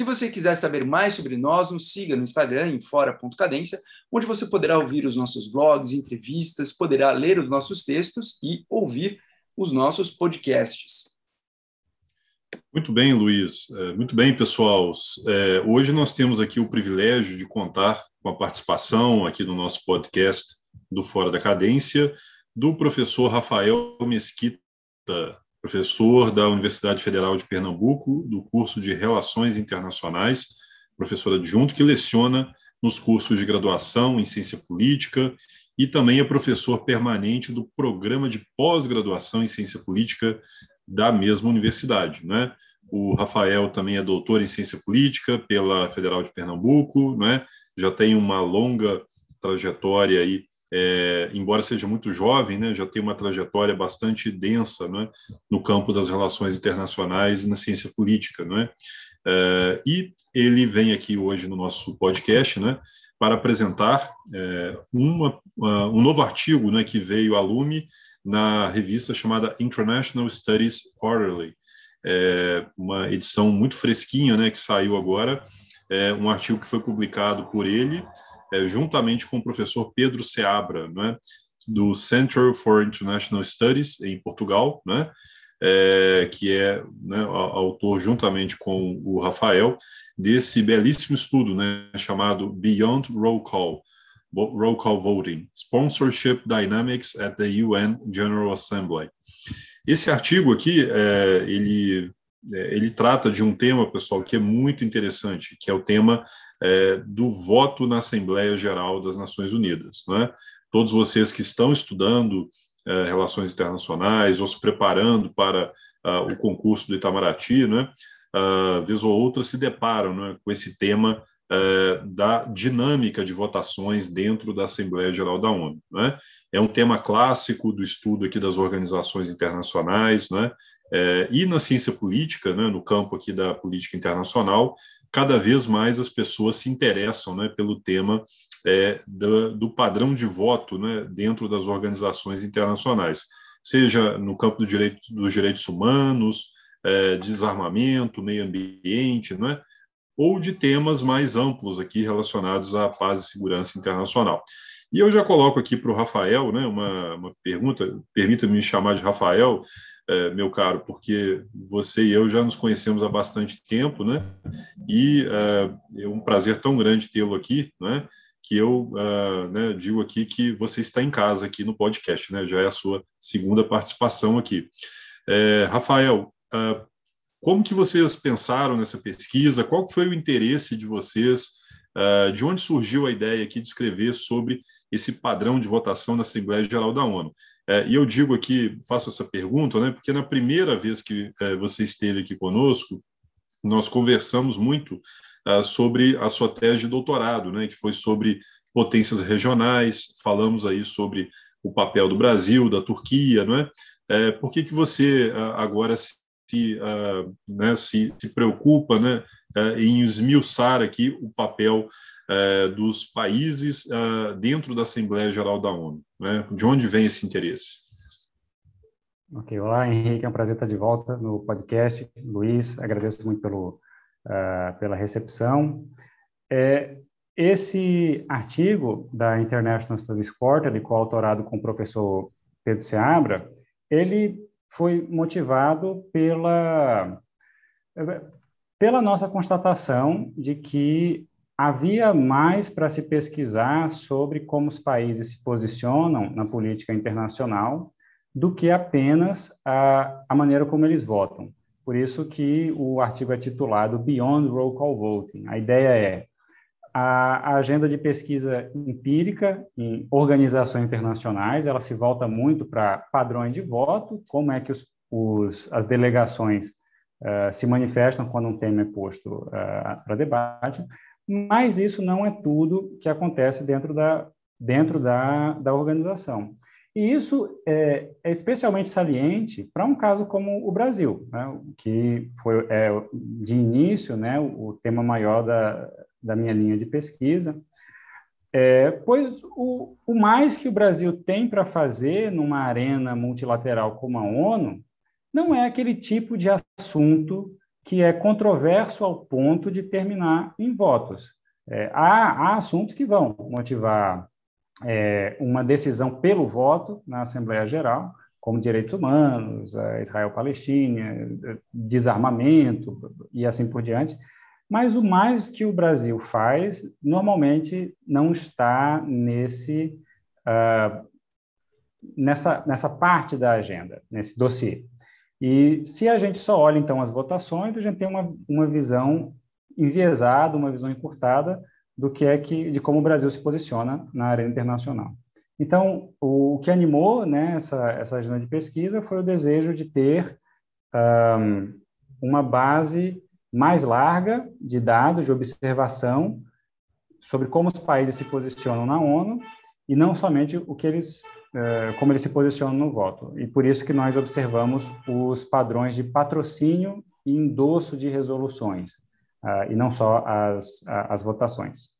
Se você quiser saber mais sobre nós, nos siga no Instagram em fora.cadência, onde você poderá ouvir os nossos blogs, entrevistas, poderá ler os nossos textos e ouvir os nossos podcasts. Muito bem, Luiz. É, muito bem, pessoal. É, hoje nós temos aqui o privilégio de contar com a participação aqui no nosso podcast do Fora da Cadência do professor Rafael Mesquita, professor da Universidade Federal de Pernambuco, do curso de Relações Internacionais, professor adjunto que leciona nos cursos de graduação em Ciência Política e também é professor permanente do programa de pós-graduação em Ciência Política da mesma universidade, né? O Rafael também é doutor em Ciência Política pela Federal de Pernambuco, né? Já tem uma longa trajetória aí é, embora seja muito jovem, né, já tem uma trajetória bastante densa né, no campo das relações internacionais e na ciência política. Né, é, e ele vem aqui hoje no nosso podcast né, para apresentar é, uma, um novo artigo né, que veio a lume na revista chamada International Studies Quarterly, é, uma edição muito fresquinha né, que saiu agora, é um artigo que foi publicado por ele é, juntamente com o professor Pedro Seabra, né, do Center for International Studies, em Portugal, né, é, que é né, autor, juntamente com o Rafael, desse belíssimo estudo né, chamado Beyond Roll Call, Roll Call Voting, Sponsorship Dynamics at the UN General Assembly. Esse artigo aqui, é, ele, ele trata de um tema, pessoal, que é muito interessante, que é o tema é, do voto na Assembleia Geral das Nações Unidas. Né? Todos vocês que estão estudando é, relações internacionais ou se preparando para uh, o concurso do Itamaraty, né? Vez ou outra se deparam né, com esse tema uh, da dinâmica de votações dentro da Assembleia Geral da ONU. Né? É um tema clássico do estudo aqui das organizações internacionais, né? É, e na ciência política, né, no campo aqui da política internacional, cada vez mais as pessoas se interessam né, pelo tema é, do, do, padrão de voto né, dentro das organizações internacionais, seja no campo do direito, dos direitos humanos, é, desarmamento, meio ambiente, né, ou de temas mais amplos aqui relacionados à paz e segurança internacional. E eu já coloco aqui para o Rafael né, uma, uma pergunta, permita-me chamar de Rafael, é, meu caro, porque você e eu já nos conhecemos há bastante tempo, né? E é, é um prazer tão grande tê-lo aqui, né? Que eu uh, né, digo aqui que você está em casa aqui no podcast, né? Já é a sua segunda participação aqui. É, Rafael, uh, como que vocês pensaram nessa pesquisa? Qual foi o interesse de vocês? De onde surgiu a ideia aqui de escrever sobre esse padrão de votação na Assembleia Geral da ONU? É, e eu digo aqui, faço essa pergunta, né, porque na primeira vez que é, você esteve aqui conosco, nós conversamos muito é, sobre a sua tese de doutorado, né, que foi sobre potências regionais, falamos aí sobre o papel do Brasil, da Turquia, não é? é por que, que você agora se, né, se, se preocupa né, em esmiuçar aqui o papel é, dos países é, dentro da Assembleia Geral da ONU? Né? De onde vem esse interesse? Ok, olá Henrique, é um prazer estar de volta no podcast. Luiz, agradeço muito pelo, uh, pela recepção. É, esse artigo da International Studies Quarterly, coautorado com o professor Pedro Seabra, ele foi motivado pela, pela nossa constatação de que havia mais para se pesquisar sobre como os países se posicionam na política internacional do que apenas a, a maneira como eles votam. Por isso que o artigo é titulado Beyond Roll Call Voting. A ideia é a, a agenda de pesquisa empírica em organizações internacionais, ela se volta muito para padrões de voto, como é que os, os, as delegações uh, se manifestam quando um tema é posto uh, para debate, mas isso não é tudo que acontece dentro da dentro da, da organização. E isso é, é especialmente saliente para um caso como o Brasil, né, que foi é, de início né, o, tema maior da, da minha linha de pesquisa, é, pois o, o mais que o Brasil tem para fazer numa arena multilateral como a ONU não é aquele tipo de assunto que é controverso ao ponto de terminar em votos. É, há, há assuntos que vão motivar é, uma decisão pelo voto na Assembleia Geral, como direitos humanos, Israel-Palestina, desarmamento e assim por diante. Mas o mais que o Brasil faz, normalmente não está nesse, uh, nessa, nessa parte da agenda, nesse dossiê. E se a gente só olha, então, as votações, a gente tem uma, uma visão enviesada, uma visão encurtada do que é que de como o Brasil se posiciona na arena internacional. Então, o, o que animou né, essa, essa agenda de pesquisa foi o desejo de ter um, uma base mais larga de dados, de observação sobre como os países se posicionam na ONU e não somente o que eles, como eles se posicionam no voto. E por isso que nós observamos os padrões de patrocínio e endosso de resoluções uh, e não só as, as votações.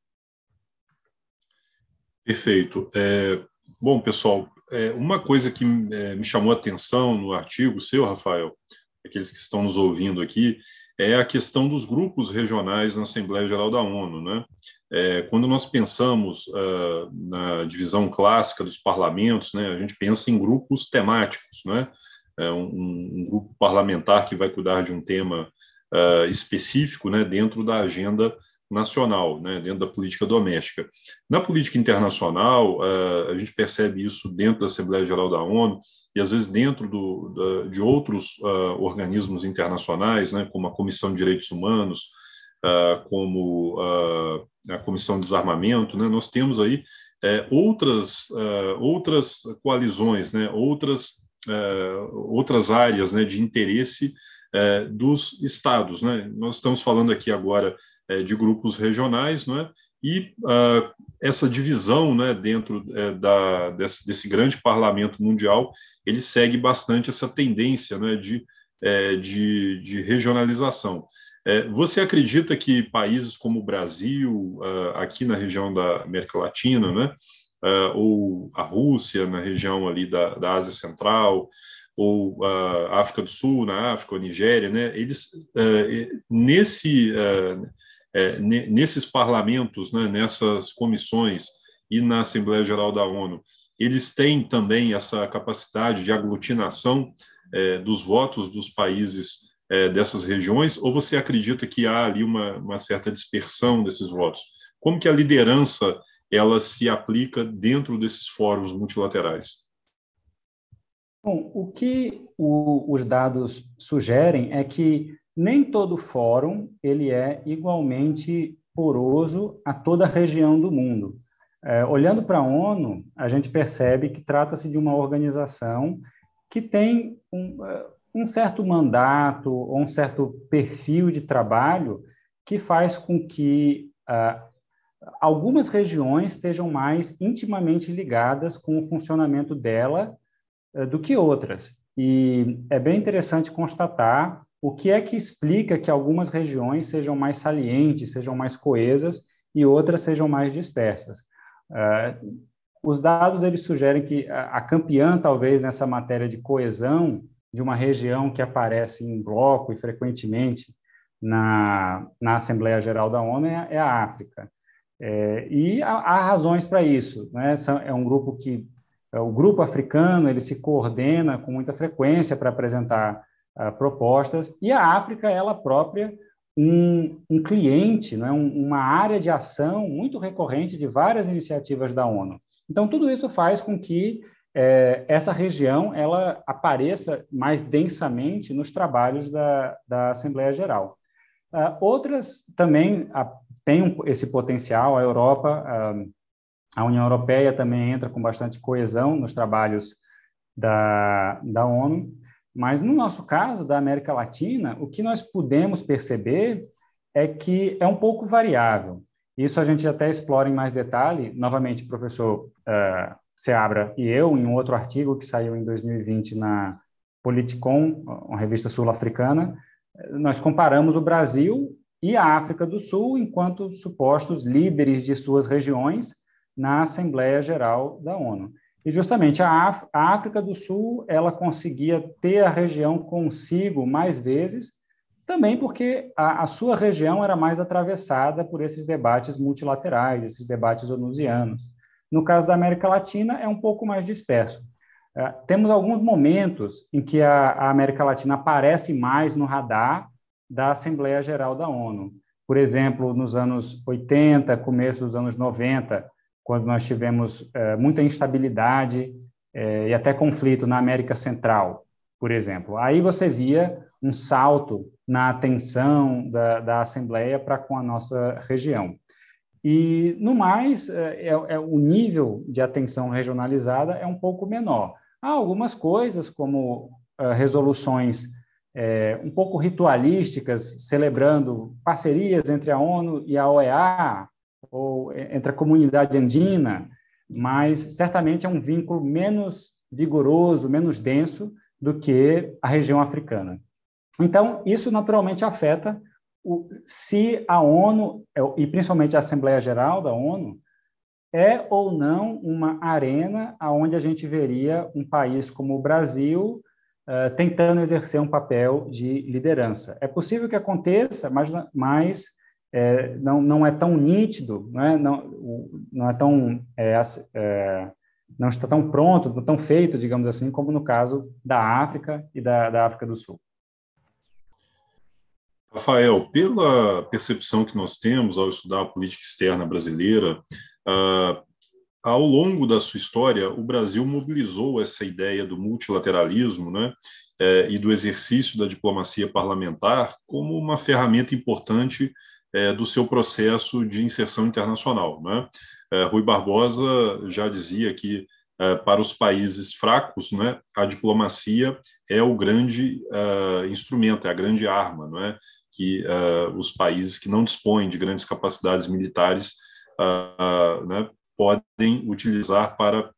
Perfeito. É, bom, pessoal, é, uma coisa que é, me chamou a atenção no artigo seu, Rafael, aqueles que estão nos ouvindo aqui, é a questão dos grupos regionais na Assembleia Geral da ONU. Né? É, quando nós pensamos uh, na divisão clássica dos parlamentos, né, a gente pensa em grupos temáticos, né? É um, um, grupo parlamentar que vai cuidar de um tema uh, específico né, dentro da agenda nacional, né, dentro da política doméstica. Na política internacional, uh, a gente percebe isso dentro da Assembleia Geral da ONU e às vezes dentro do, de outros uh, organismos internacionais, né, como a Comissão de Direitos Humanos, uh, como a Comissão de Desarmamento, né, nós temos aí outras outras coalizões, né, outras outras áreas né, de interesse é, dos estados. Né? Nós estamos falando aqui agora é, de grupos regionais, não é? E uh, essa divisão né, dentro é, da, desse, desse, grande parlamento mundial, ele segue bastante essa tendência né, de, é, de, de, regionalização. É, você acredita que países como o Brasil, uh, aqui na região da América Latina, né, uh, ou a Rússia, na região ali da, da Ásia Central, ou a África do Sul, na África, ou Nigéria, né, eles, uh, nesse, uh, nesses parlamentos, né, nessas comissões e na Assembleia Geral da ONU, eles têm também essa capacidade de aglutinação dos votos dos países dessas regiões, ou você acredita que há ali uma, uma certa dispersão desses votos? Como que a liderança ela se aplica dentro desses fóruns multilaterais? Bom, o que o, os dados sugerem é que nem todo fórum ele é igualmente poroso a toda a região do mundo. É, olhando para a ONU, a gente percebe que trata-se de uma organização que tem um, é, um certo mandato ou um certo perfil de trabalho que faz com que uh, algumas regiões estejam mais intimamente ligadas com o funcionamento dela eh, do que outras. E é bem interessante constatar o que é que explica que algumas regiões sejam mais salientes, sejam mais coesas e outras sejam mais dispersas. Uh, os dados eles sugerem que a campeã, talvez, nessa matéria de coesão de uma região que aparece em bloco e frequentemente na, na Assembleia Geral da ONU é, é a África. É, e há, há razões para isso. Né? É um grupo que é, o grupo africano ele se coordena com muita frequência para apresentar uh, propostas e a África ela própria um, um cliente, né, um, uma área de ação muito recorrente de várias iniciativas da ONU. Então tudo isso faz com que é, essa região ela apareça mais densamente nos trabalhos da, da Assembleia Geral. Uh, outras também uh, têm esse potencial. A Europa a União Europeia também entra com bastante coesão nos trabalhos da, da ONU, mas no nosso caso, da América Latina, o que nós podemos perceber é que é um pouco variável. Isso a gente até explora em mais detalhe. Novamente, professor uh, Seabra e eu, em um outro artigo que saiu em 2020 na Politicon, uma revista sul-africana, nós comparamos o Brasil e a África do Sul enquanto supostos líderes de suas regiões na Assembleia Geral da ONU. E justamente a, África do Sul, ela conseguia ter a região consigo mais vezes, também porque a, a sua região era mais atravessada por esses debates multilaterais, esses debates onusianos. No caso da América Latina, é um pouco mais disperso. Uh, temos alguns momentos em que a, a, América Latina aparece mais no radar da Assembleia Geral da ONU. Por exemplo, nos anos 80, começo dos anos 90, quando nós tivemos uh, muita instabilidade uh, e até conflito na América Central, por exemplo. Aí você via um salto na atenção da, da Assembleia para com a nossa região. E, no mais, é, é, o nível de atenção regionalizada é um pouco menor. Há algumas coisas, como uh, resoluções é, um pouco ritualísticas, celebrando parcerias entre a ONU e a OEA, ou entre a comunidade andina, mas certamente é um vínculo menos vigoroso, menos denso do que a região africana. Então, isso naturalmente afeta o, se a ONU, é, e principalmente a Assembleia Geral da ONU, é ou não uma arena onde a gente veria um país como o Brasil uh, tentando exercer um papel de liderança. É possível que aconteça, mas, mas é, não, não é tão nítido, não é, não, não é tão é, é, não está tão pronto, tão feito, digamos assim, como no caso da África e da, da África do Sul. Rafael, pela percepção que nós temos ao estudar a política externa brasileira, uh, ao longo da sua história, o Brasil mobilizou essa ideia do multilateralismo né, eh, e do exercício da diplomacia parlamentar como uma ferramenta importante eh, do seu processo de inserção internacional. Né? Eh, Rui Barbosa já dizia que para os países fracos, né, a diplomacia é o grande uh, instrumento, é a grande arma, não é? que uh, os países que não dispõem de grandes capacidades militares né, podem utilizar para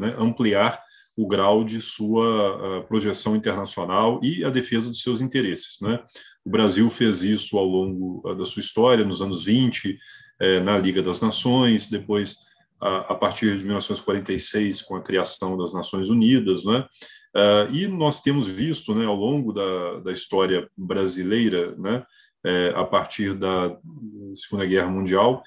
né, ampliar o grau de sua projeção internacional e a defesa dos seus interesses. Né? O Brasil fez isso ao longo da sua história, nos anos 20, eh, na Liga das Nações, depois, a, partir de 1946, com a criação das Nações Unidas, né? Uh, e nós temos visto, né, ao longo da, da história brasileira, né, é, a partir da Segunda Guerra Mundial,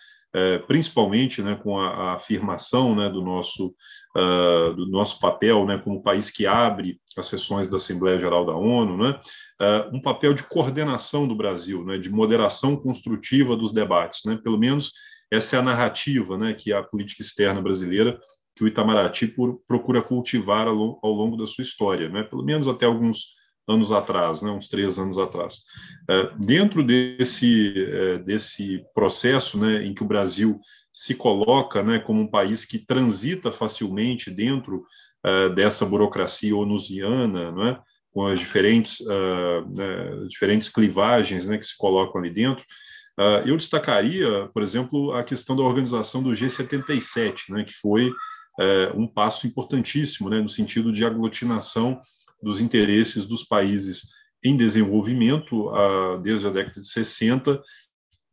principalmente né, com a, a afirmação né, do, nosso, uh, do nosso papel né, como país que abre as sessões da Assembleia Geral da ONU, né, uh, um papel de coordenação do Brasil, né, de moderação construtiva dos debates. Né, pelo menos essa é a narrativa né, que a política externa brasileira que o Itamaraty por, procura cultivar ao, ao, longo da sua história, né? pelo menos até alguns anos atrás, né? uns três anos atrás. É, dentro desse, é, desse processo né, em que o Brasil se coloca né, como um país que transita facilmente dentro é, dessa burocracia onusiana, né, com as diferentes, né, diferentes clivagens né, que se colocam ali dentro, eu destacaria, por exemplo, a questão da organização do G77, né, que foi um passo importantíssimo, né, no sentido de aglutinação dos interesses dos países em desenvolvimento a, desde a década de 60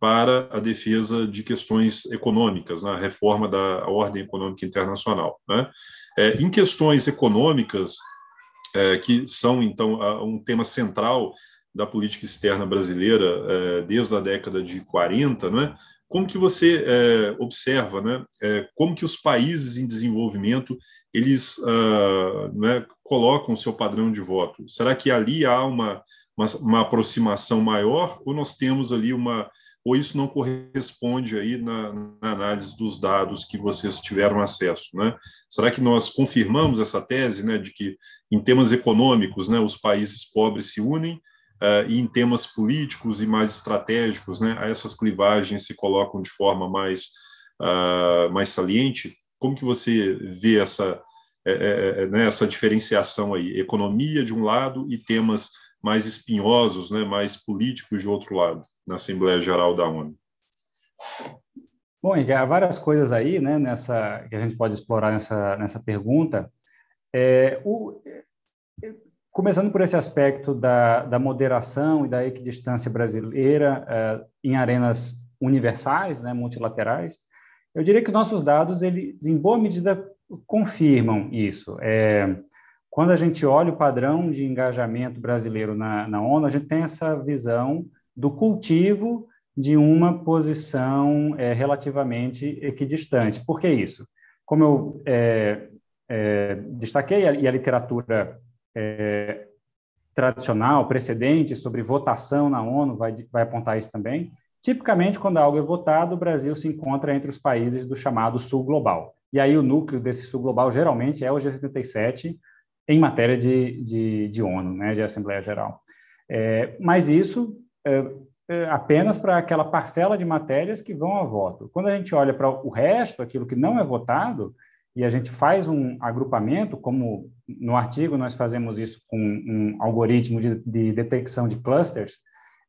para a defesa de questões econômicas, na né, reforma da ordem econômica internacional. Né? É, em questões econômicas, é, que são, então, um tema central da política externa brasileira é, desde a década de 40, né, como que você é, observa, né, é, como que os países em desenvolvimento eles uh, né, colocam o seu padrão de voto? Será que ali há uma, uma, uma, aproximação maior ou nós temos ali uma ou isso não corresponde aí na, na, análise dos dados que vocês tiveram acesso, né? Será que nós confirmamos essa tese, né, de que em temas econômicos, né, os países pobres se unem uh, e em temas políticos e mais estratégicos, né, essas clivagens se colocam de forma mais, uh, mais saliente. Como que você vê essa, é, é, né, essa diferenciação aí? Economia de um lado e temas mais espinhosos, né, mais políticos de outro lado, na Assembleia Geral da ONU? Bom, Henrique, há várias coisas aí, né, nessa que a gente pode explorar nessa nessa pergunta. É, o, começando por esse aspecto da, da moderação e da equidistância brasileira é, em arenas universais, né, multilaterais, eu diria que nossos dados, eles, em boa medida, confirmam isso. É, quando a gente olha o padrão de engajamento brasileiro na, na ONU, a gente tem essa visão do cultivo de uma posição é, relativamente equidistante. Por que isso? Como eu é, destaquei, e a literatura é, tradicional, precedente sobre votação na ONU vai, vai apontar isso também, tipicamente, quando algo é votado, o Brasil se encontra entre os países do chamado Sul Global. E aí o núcleo desse Sul Global geralmente é o G77, em matéria de, de, de ONU, né, de Assembleia Geral. É, mas isso é, é apenas para aquela parcela de matérias que vão a voto. Quando a gente olha para o resto, aquilo que não é votado, e a gente faz um agrupamento, como no artigo nós fazemos isso com um algoritmo de, de detecção de clusters,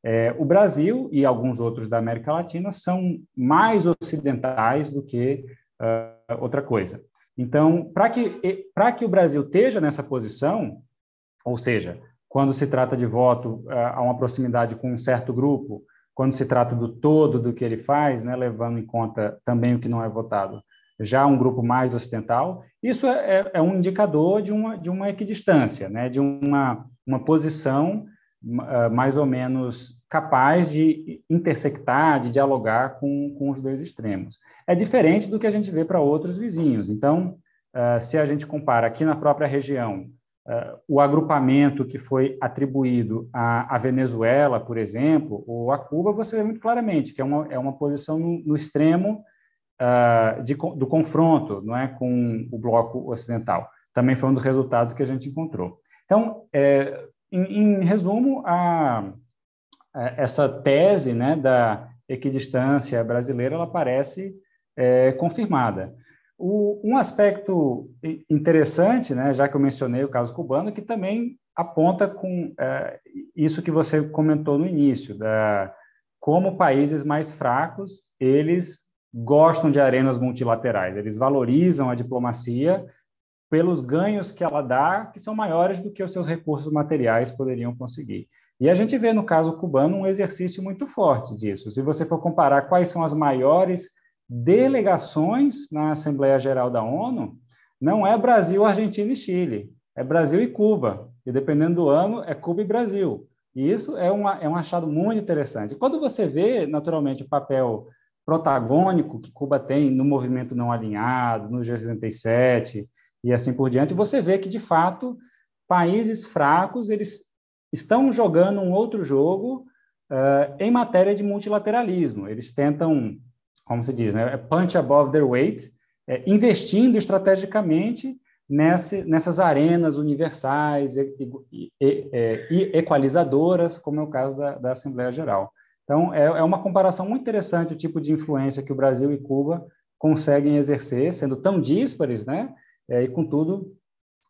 é, o Brasil e alguns outros da América Latina são mais ocidentais do que uh, outra coisa. Então, para que, que o Brasil esteja nessa posição, ou seja, quando se trata de voto a uma proximidade com um certo grupo, quando se trata do todo do que ele faz, né, levando em conta também o que não é votado, já um grupo mais ocidental, isso é, é, é um indicador de uma, de uma equidistância, né, de uma, uma posição uh, mais ou menos capaz de intersectar, de dialogar com, com os dois extremos. É diferente do que a gente vê para outros vizinhos. Então, uh, se a gente compara aqui na própria região, uh, o agrupamento que foi atribuído à, à, Venezuela, por exemplo, ou a Cuba, você vê muito claramente que é uma, é uma posição no, no extremo uh, de, do confronto não é, com o bloco ocidental. Também foi um dos resultados que a gente encontrou. Então, é, em, em resumo, a é, essa tese né, da equidistância brasileira ela parece é, confirmada. O, um aspecto interessante, né, já que eu mencionei o caso cubano, que também aponta com é, isso que você comentou no início, da, como países mais fracos eles gostam de arenas multilaterais, eles valorizam a diplomacia pelos ganhos que ela dá, que são maiores do que os seus recursos materiais poderiam conseguir. E a gente vê no caso cubano um exercício muito forte disso. Se você for comparar quais são as maiores delegações na Assembleia Geral da ONU, não é Brasil, Argentina e Chile, é Brasil e Cuba. E dependendo do ano, é Cuba e Brasil. E isso é, uma, é um achado muito interessante. Quando você vê, naturalmente, o papel protagônico que Cuba tem no movimento não alinhado, no G77 e assim por diante, você vê que, de fato, países fracos, eles estão jogando um outro jogo uh, em matéria de multilateralismo. Eles tentam, como se diz, né, punch above their weight, é, investindo estrategicamente nessa, nessas arenas universais e, e, e, e, equalizadoras, como é o caso da, da Assembleia Geral. Então, é, é, uma comparação muito interessante o tipo de influência que o Brasil e Cuba conseguem exercer, sendo tão díspares, né? É, e, contudo,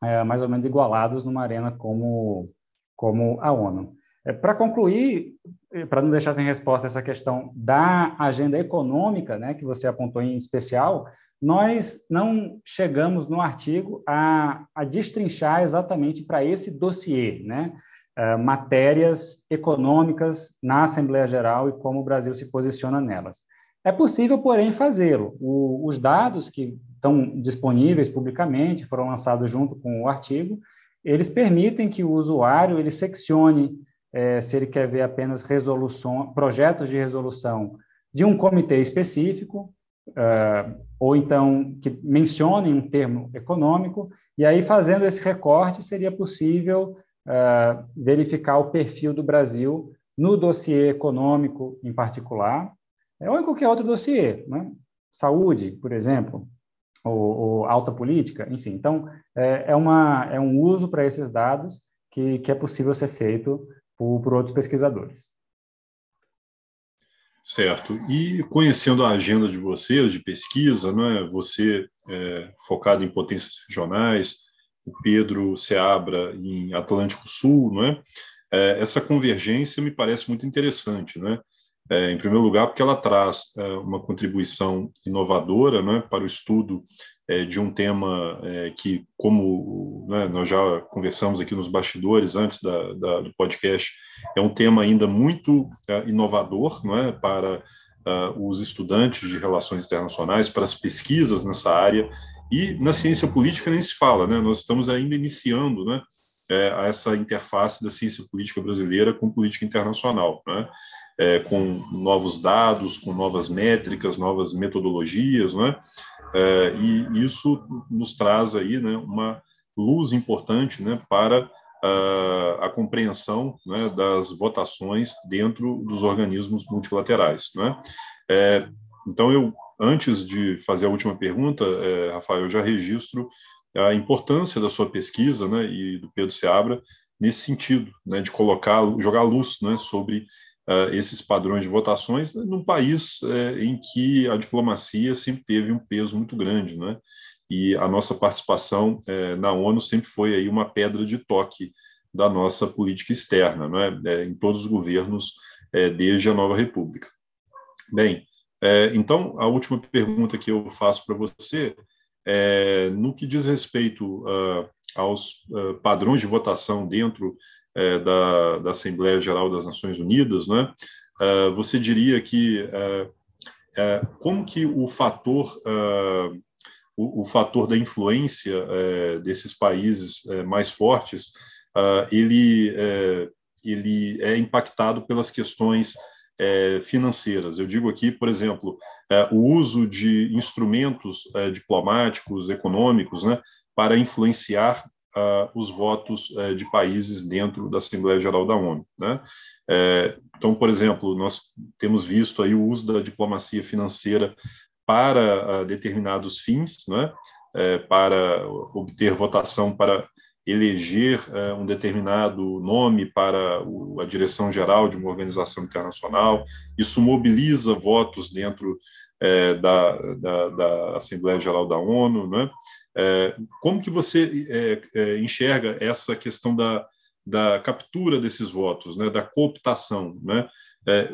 é, mais ou menos igualados numa arena como como a ONU. É, para concluir, para não deixar sem resposta essa questão da agenda econômica, né, que você apontou em especial, nós não chegamos no artigo a, a destrinchar exatamente para esse dossiê, né, matérias econômicas na Assembleia Geral e como o Brasil se posiciona nelas. É possível, porém, fazê-lo. Os dados que estão disponíveis publicamente foram lançados junto com o artigo eles permitem que o usuário ele seccione é, se ele quer ver apenas resolução, projetos de resolução de um comitê específico, uh, ou então que mencionem um termo econômico, e aí fazendo esse recorte seria possível uh, verificar o perfil do Brasil no dossiê econômico em particular, ou em qualquer outro dossiê, né? saúde, por exemplo, ou, ou alta política, enfim. Então, é, é, uma, é um uso para esses dados que, que é possível ser feito por, por outros pesquisadores. Certo. E conhecendo a agenda de vocês de pesquisa, é você é, focado em potências regionais, o Pedro Seabra em Atlântico Sul, não é? é essa convergência me parece muito interessante, não é? É, em primeiro lugar, porque ela traz é, uma contribuição inovadora né, para o estudo de um tema que, como né, nós já conversamos aqui nos bastidores antes da, da, do podcast, é um tema ainda muito inovador não é, para os estudantes de relações internacionais, para as pesquisas nessa área, e na ciência política nem se fala, né, nós estamos ainda iniciando né, é, essa interface da ciência política brasileira com política internacional. Né? é, com novos dados, com novas métricas, novas metodologias, né? É, e isso nos traz aí, né, uma luz importante, né, para a, a compreensão né, das votações dentro dos organismos multilaterais, né? É, então eu antes de fazer a última pergunta, é, Rafael, eu já registro a importância da sua pesquisa, né, e do Pedro Seabra nesse sentido, né, de colocar, jogar luz, né, sobre uh, esses padrões de votações num país uh, em que a diplomacia sempre teve um peso muito grande, né? E a nossa participação uh, na ONU sempre foi aí uma pedra de toque da nossa política externa, né? É, em todos os governos desde a nova República. Bem, então a última pergunta que eu faço para você é no que diz respeito aos padrões de votação dentro é, da, da, Assembleia Geral das Nações Unidas, né? É, você diria que é, é como que o fator é, o, fator da influência é, desses países mais fortes ele ele é impactado pelas questões financeiras. Eu digo aqui, por exemplo, o uso de instrumentos diplomáticos, econômicos, né, para influenciar uh, os votos de países dentro da Assembleia Geral da ONU. Né? É, então, por exemplo, nós temos visto aí o uso da diplomacia financeira para uh, determinados fins, né? É, para obter votação para eleger uh, um determinado nome para o, a direção geral de uma organização internacional. Isso mobiliza votos dentro é, da, da, da, Assembleia Geral da ONU. Né? É, como que você enxerga essa questão da, da captura desses votos, né, da cooptação? Né?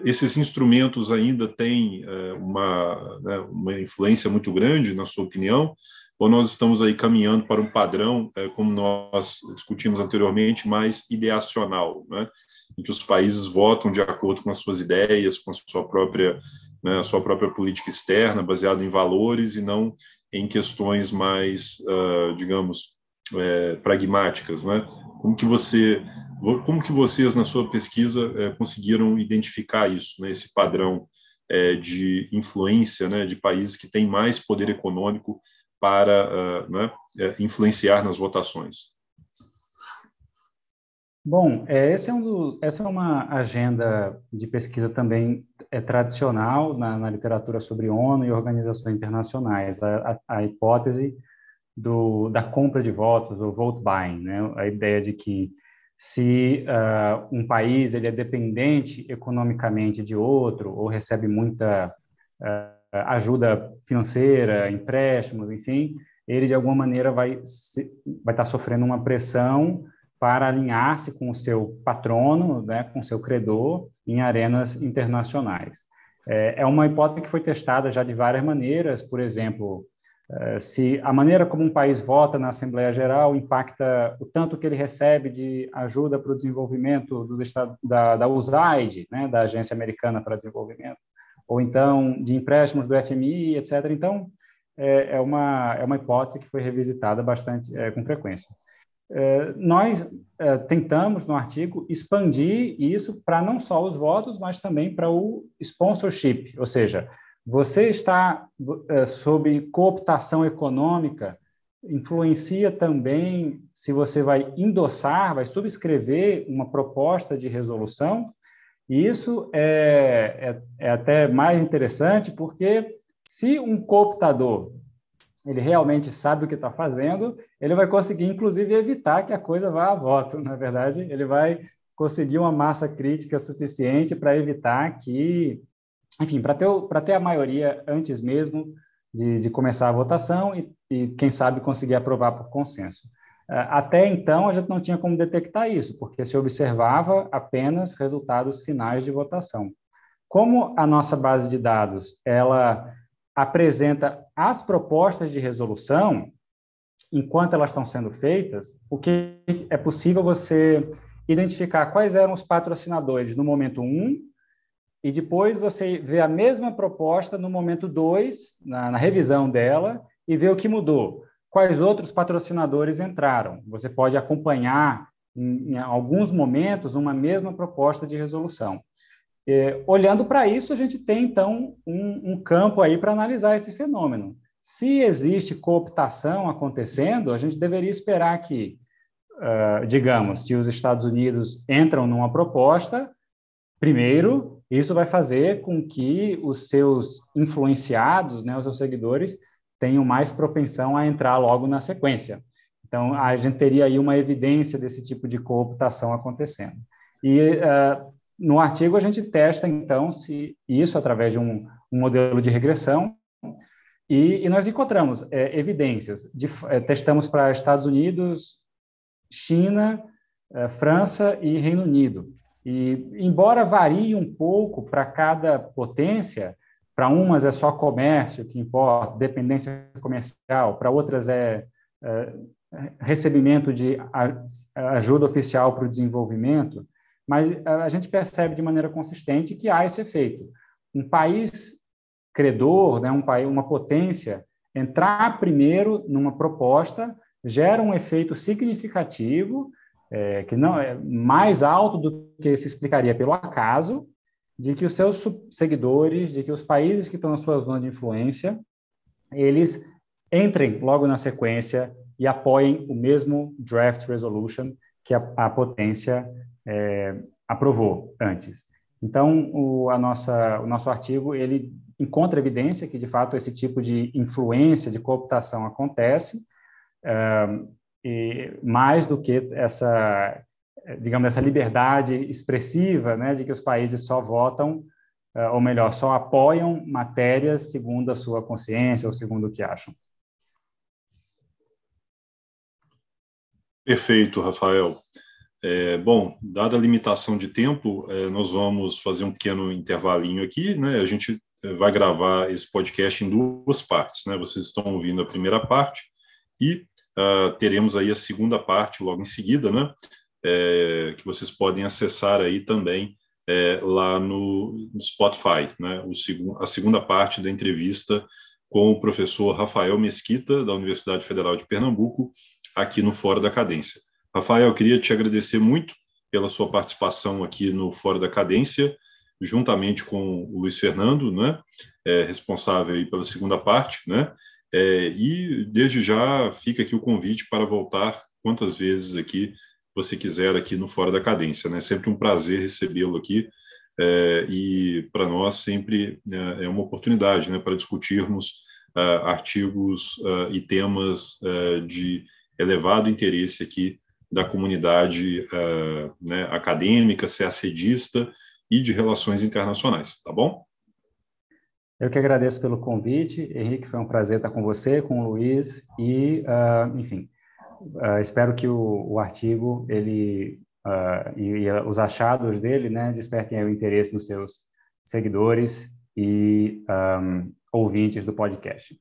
Esses instrumentos ainda têm uma, né, uma influência muito grande, na sua opinião, ou nós estamos aí caminhando para um padrão, é, como nós discutimos anteriormente, mais ideacional, né, em que os países votam de acordo com as suas ideias, com a sua própria, né, a sua própria política externa, baseada em valores e não em questões mais, uh, digamos, é, pragmáticas, né? Como que você, como que vocês na sua pesquisa é, conseguiram identificar isso, né? Esse padrão é, de influência, né? De países que têm mais poder econômico para, né? influenciar nas votações. Bom, é, é um do, essa é uma agenda de pesquisa também é, tradicional na, na, literatura sobre ONU e organizações internacionais, a, a, a hipótese do, da compra de votos, ou vote buying, né? a ideia de que se uh, um país ele é dependente economicamente de outro ou recebe muita uh, ajuda financeira, empréstimos, enfim, ele de alguma maneira vai, se, vai estar sofrendo uma pressão para alinhar-se com o seu patrono, né, com o seu credor, em arenas internacionais. É, é uma hipótese que foi testada já de várias maneiras, por exemplo, é, se a maneira como um país vota na Assembleia Geral impacta o tanto que ele recebe de ajuda para o desenvolvimento do estado, da, da USAID, né, da Agência Americana para Desenvolvimento, ou então de empréstimos do FMI, etc. Então, é, é uma, é uma hipótese que foi revisitada bastante é, com frequência. É, nós é, tentamos no artigo expandir isso para não só os votos, mas também para o sponsorship, ou seja, você está é, sob cooptação econômica, influencia também se você vai endossar, vai subscrever uma proposta de resolução. E isso é, é, é até mais interessante, porque se um cooptador ele realmente sabe o que está fazendo, ele vai conseguir, inclusive, evitar que a coisa vá a voto, na verdade, ele vai conseguir uma massa crítica suficiente para evitar que, enfim, para ter, ter a maioria antes mesmo de, de começar a votação e, e, quem sabe, conseguir aprovar por consenso. Ah, até então, a gente não tinha como detectar isso, porque se observava apenas resultados finais de votação. como a nossa base de dados ela apresenta as propostas de resolução enquanto elas estão sendo feitas, o que é possível você identificar quais eram os patrocinadores no momento 1 e depois você vê a mesma proposta no momento 2, na, na, revisão dela, e vê o que mudou. Quais outros patrocinadores entraram. Você pode acompanhar, em, em alguns momentos, uma mesma proposta de resolução. É, olhando para isso, a gente tem, então, um, um campo aí para analisar esse fenômeno. Se existe cooptação acontecendo, a gente deveria esperar que, uh, digamos, se os Estados Unidos entram numa proposta, primeiro, isso vai fazer com que os seus influenciados, né, os seus seguidores, tenham mais propensão a entrar logo na sequência. Então, a gente teria aí uma evidência desse tipo de cooptação acontecendo. E uh, no artigo a gente testa, então, se isso através de um, um modelo de regressão, e, e nós encontramos é, evidências. De, é, testamos para Estados Unidos, China, é, França e Reino Unido. E, embora varie um pouco para cada potência, para umas é só comércio que importa, dependência comercial, para outras é, é, recebimento de ajuda oficial para o desenvolvimento, mas a gente percebe de maneira consistente que há esse efeito. Um país credor, né, um país, uma potência, entrar primeiro numa proposta gera um efeito significativo, é, que não é mais alto do que se explicaria pelo acaso, de que os seus seguidores, de que os países que estão na sua zona de influência, eles entrem logo na sequência e apoiem o mesmo draft resolution que a, a potência é, aprovou antes. Então, o, a nossa, o nosso artigo ele encontra evidência que, de fato, esse tipo de influência, de cooptação acontece, uh, e mais do que essa, digamos, essa liberdade expressiva, né, de que os países só votam, uh, ou melhor, só apoiam matérias segundo a sua consciência ou segundo o que acham. Perfeito, Rafael. É, bom, dada a limitação de tempo, é, nós vamos fazer um pequeno intervalinho aqui, né? A gente vai gravar esse podcast em duas partes, né? Vocês estão ouvindo a primeira parte e uh, teremos aí a segunda parte logo em seguida, né? É, que vocês podem acessar aí também é, lá no, no, Spotify, né? O segundo, a segunda parte da entrevista com o professor Rafael Mesquita da Universidade Federal de Pernambuco aqui no Fora da Cadência. Rafael, queria te agradecer muito pela sua participação aqui no Fora da Cadência juntamente com o Luiz Fernando, né, é, responsável pela segunda parte, né, é, e desde já fica aqui o convite para voltar quantas vezes aqui você quiser aqui no Fora da Cadência, né, sempre um prazer recebê-lo aqui, é, e para nós sempre é, é uma oportunidade, né, para discutirmos uh, artigos uh, e temas uh, de elevado interesse aqui da comunidade né, acadêmica, CACDista, e de Relações Internacionais, tá bom? Eu que agradeço pelo convite, Henrique, foi um prazer estar com você, com o Luiz, e, enfim, uh, espero que o, o artigo, ele, uh, e, e, os achados dele, né, despertem o interesse nos seus seguidores e um, ouvintes do podcast.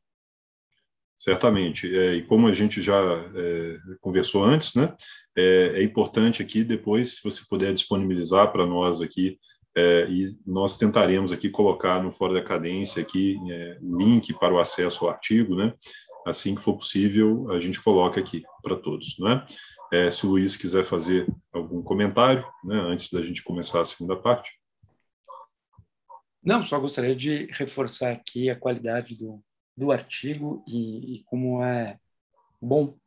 Certamente, é, e como a gente já é, conversou antes, né, é, é importante aqui depois, se você puder disponibilizar para nós aqui é, e nós tentaremos aqui colocar no Fora da Cadência aqui é, link para o acesso ao artigo, né? Assim que for possível, a gente coloca aqui para todos, né? É, se o Luiz quiser fazer algum comentário, né, antes da gente começar a segunda parte. Não, só gostaria de reforçar aqui a qualidade do, do artigo e, e como é bom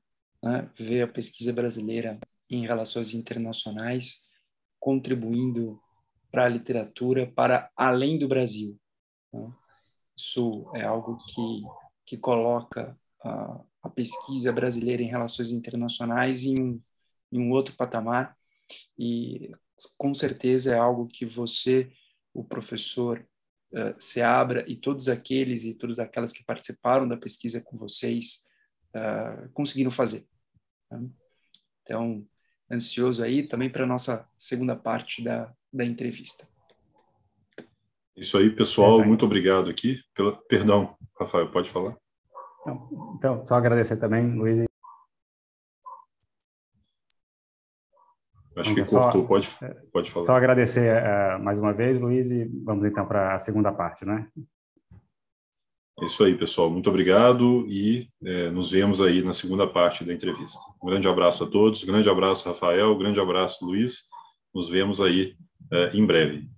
né, ver a pesquisa brasileira em relações internacionais contribuindo para a literatura para além do Brasil. Né? Isso é algo que, que coloca a, a, pesquisa brasileira em relações internacionais em um, em um outro patamar e com certeza é algo que você, o professor uh, Seabra e todos aqueles e todas aquelas que participaram da pesquisa com vocês uh, conseguiram fazer. Né? Então, ansioso aí também para a nossa segunda parte da, da entrevista. Isso aí, pessoal. Muito obrigado aqui. Pela... Perdão, Rafael, pode falar? Então, então, só agradecer também, Luiz. Acho então, que cortou, só, pode, pode falar. Só agradecer uh, mais uma vez, Luiz, e vamos então para a segunda parte, né? É isso aí, pessoal. Muito obrigado e é, nos vemos aí na segunda parte da entrevista. Um grande abraço a todos, um grande abraço, Rafael, um grande abraço, Luiz. Nos vemos aí é, em breve.